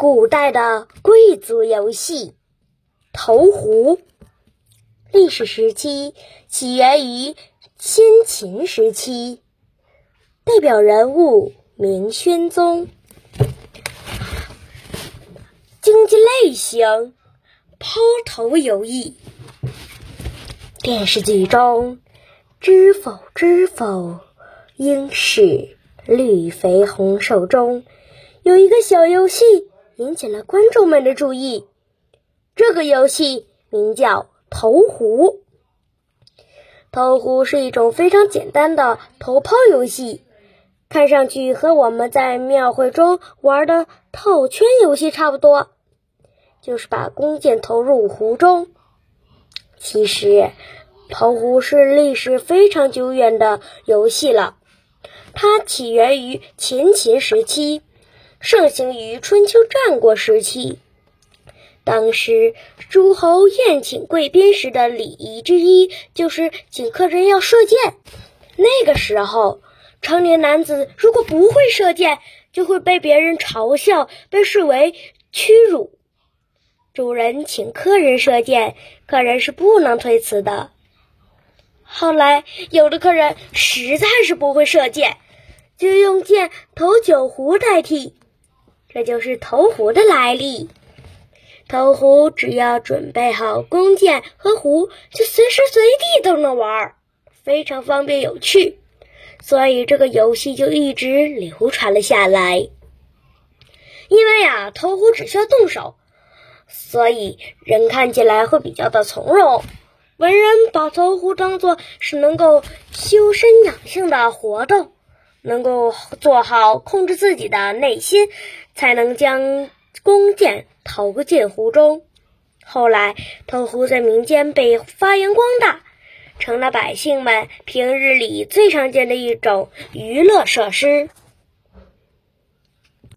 古代的贵族游戏投壶，历史时期起源于先秦时期，代表人物明宣宗。竞技类型抛投游戏。电视剧中《知否知否，应是绿肥红瘦》中有一个小游戏。引起了观众们的注意。这个游戏名叫投壶。投壶是一种非常简单的投抛游戏，看上去和我们在庙会中玩的套圈游戏差不多，就是把弓箭投入壶中。其实，投壶是历史非常久远的游戏了，它起源于前秦时期。盛行于春秋战国时期。当时诸侯宴请贵宾时的礼仪之一，就是请客人要射箭。那个时候，成年男子如果不会射箭，就会被别人嘲笑，被视为屈辱。主人请客人射箭，客人是不能推辞的。后来，有的客人实在是不会射箭，就用箭投酒壶代替。这就是投壶的来历。投壶只要准备好弓箭和壶，就随时随地都能玩，非常方便有趣。所以这个游戏就一直流传了下来。因为啊，投壶只需要动手，所以人看起来会比较的从容。文人把投壶当做是能够修身养性的活动。能够做好控制自己的内心，才能将弓箭投进湖中。后来，投壶在民间被发扬光大，成了百姓们平日里最常见的一种娱乐设施。